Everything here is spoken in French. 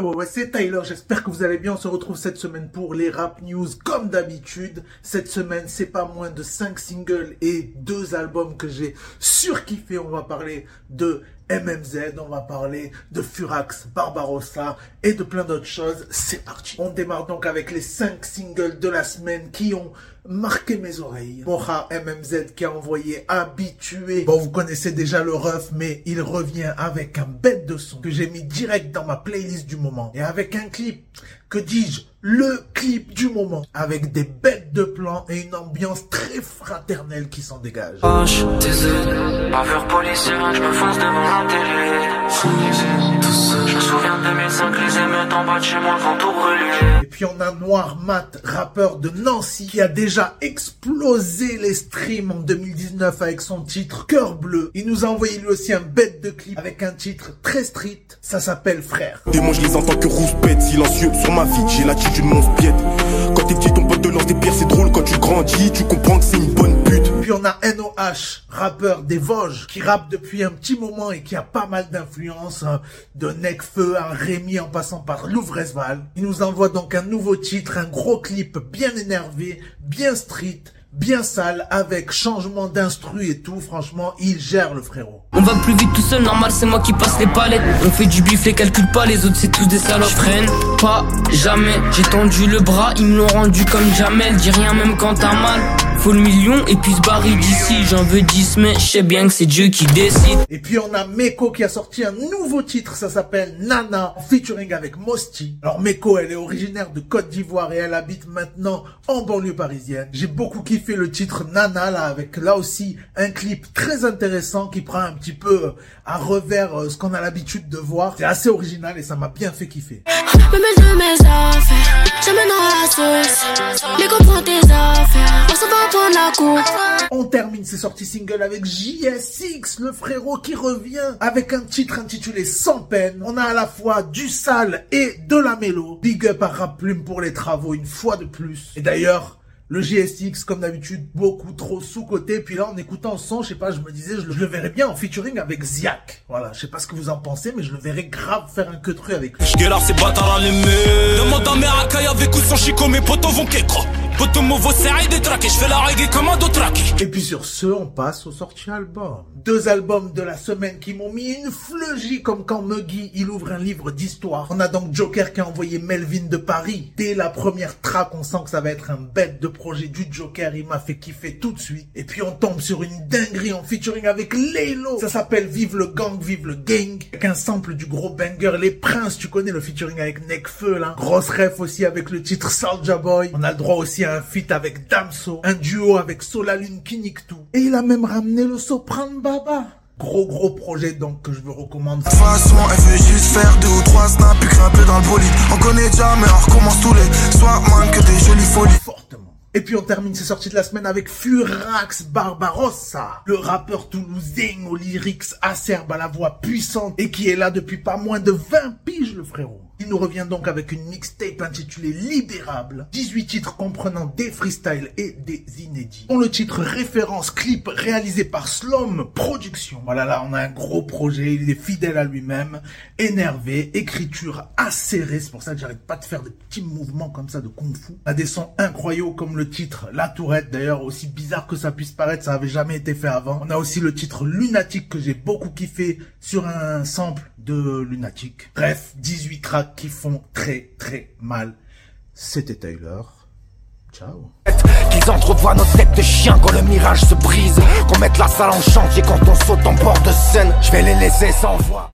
ouais, ouais, c'est Tyler. J'espère que vous allez bien. On se retrouve cette semaine pour les rap news comme d'habitude. Cette semaine, c'est pas moins de 5 singles et 2 albums que j'ai surkiffé. On va parler de MMZ, on va parler de Furax, Barbarossa et de plein d'autres choses. C'est parti. On démarre donc avec les 5 singles de la semaine qui ont marqué mes oreilles. Mocha MMZ qui a envoyé Habitué. Bon, vous connaissez déjà le ref, mais il revient avec un bête de son que j'ai mis direct dans ma playlist du moment. Et avec un clip, que dis-je, le clip du moment. Avec des bêtes de plans et une ambiance très fraternelle qui s'en dégage. H, TZ, bavure policière, je me fonce devant la télé. Je me souviens de 2005, les émeutes en bas de chez moi vont tout brûler. Et puis on a Noir Mat, rappeur de Nancy, qui a déjà explosé les streams en 2019 avec son titre Cœur Bleu. Il nous a envoyé lui aussi un bête de clip avec un titre très street. Ça s'appelle Frère. Des mots, je les entends que rousse bête, silencieux sur ma vie, j'ai l'attitude monstre piète. Quand t'es petit, ton pote te lance des pierres, c'est drôle. Quand tu grandis, tu comprends que c'est une bonne pute. Puis on a NOH, rappeur des Vosges, qui rappe depuis un petit moment et qui a pas mal d'influence hein, de Necfeu à Rémi en passant par Louvresval. Il nous envoie donc un nouveau titre, un gros clip bien énervé, bien street, bien sale, avec changement d'instru et tout. Franchement, il gère le frérot. On va plus vite tout seul, normal c'est moi qui passe les palettes. On fait du bif, les calcule pas, les autres c'est tous des salopes. Je freine pas, jamais, j'ai tendu le bras, ils me l'ont rendu comme Jamel. Dis rien même quand t'as mal faut le million et puis se barrer d'ici. J'en veux 10, mais je sais bien que c'est Dieu qui décide. Et puis on a Meko qui a sorti un nouveau titre, ça s'appelle Nana, featuring avec Mosti. Alors Meko, elle est originaire de Côte d'Ivoire et elle habite maintenant en banlieue parisienne. J'ai beaucoup kiffé le titre Nana là, avec là aussi un clip très intéressant qui prend un petit peu euh, à revers euh, ce qu'on a l'habitude de voir. C'est assez original et ça m'a bien fait kiffer. On termine ces sorties single avec JSX, le frérot qui revient avec un titre intitulé Sans peine. On a à la fois du sale et de la mélo. Big up à Rap Plume pour les travaux une fois de plus. Et d'ailleurs, le GSX, comme d'habitude, beaucoup trop sous-côté. Puis là, en écoutant le son, je sais pas, je me disais, je le, je le verrais bien en featuring avec Ziak. Voilà, je sais pas ce que vous en pensez, mais je le verrais grave faire un que truc avec lui. J'gueule ces bâtards allumés. Demande à mes racailles avec ou sans chico, mes potos vont qu'écro. Et puis sur ce, on passe aux sorties albums. Deux albums de la semaine qui m'ont mis une fleugie comme quand Muggy, il ouvre un livre d'histoire. On a donc Joker qui a envoyé Melvin de Paris. Dès la première track, on sent que ça va être un bête de projet du Joker. Il m'a fait kiffer tout de suite. Et puis on tombe sur une dinguerie en featuring avec Laylo. Ça s'appelle Vive le gang, vive le gang. Avec un sample du gros banger Les Princes. Tu connais le featuring avec Nekfeu là. Grosse ref aussi avec le titre Soulja Boy. On a le droit aussi à un feat avec Damso. Un duo avec Solalune Kiniktou. Et il a même ramené le soprano Baba. Gros gros projet donc que je vous recommande. De toute façon, elle veut juste faire deux ou trois snaps puis grimper dans le bolide. On connaît déjà, mais on recommence tous les soirs, man, que des jolies folies. fortement. Et puis on termine ces sorties de la semaine avec Furax Barbarossa, le rappeur toulousain aux lyrics acerbes à la voix puissante et qui est là depuis pas moins de 20 piges le frérot. Nous revient donc avec une mixtape intitulée Libérable, 18 titres comprenant des freestyles et des inédits. On le titre référence clip réalisé par Slum Productions. Voilà là, on a un gros projet, il est fidèle à lui-même, énervé, écriture acérée, c'est pour ça que j'arrête pas de faire des petits mouvements comme ça de kung-fu. On a des sons incroyables comme le titre La Tourette, d'ailleurs aussi bizarre que ça puisse paraître, ça avait jamais été fait avant. On a aussi le titre Lunatique que j'ai beaucoup kiffé sur un sample de Lunatic. Bref, 18 tracks qui font très très mal. C'était Taylor. Ciao. Qu'ils entrevoient nos têtes de chiens quand le mirage se brise Qu'on mette la salle en chantier quand on saute en bord de scène Je vais les laisser sans voix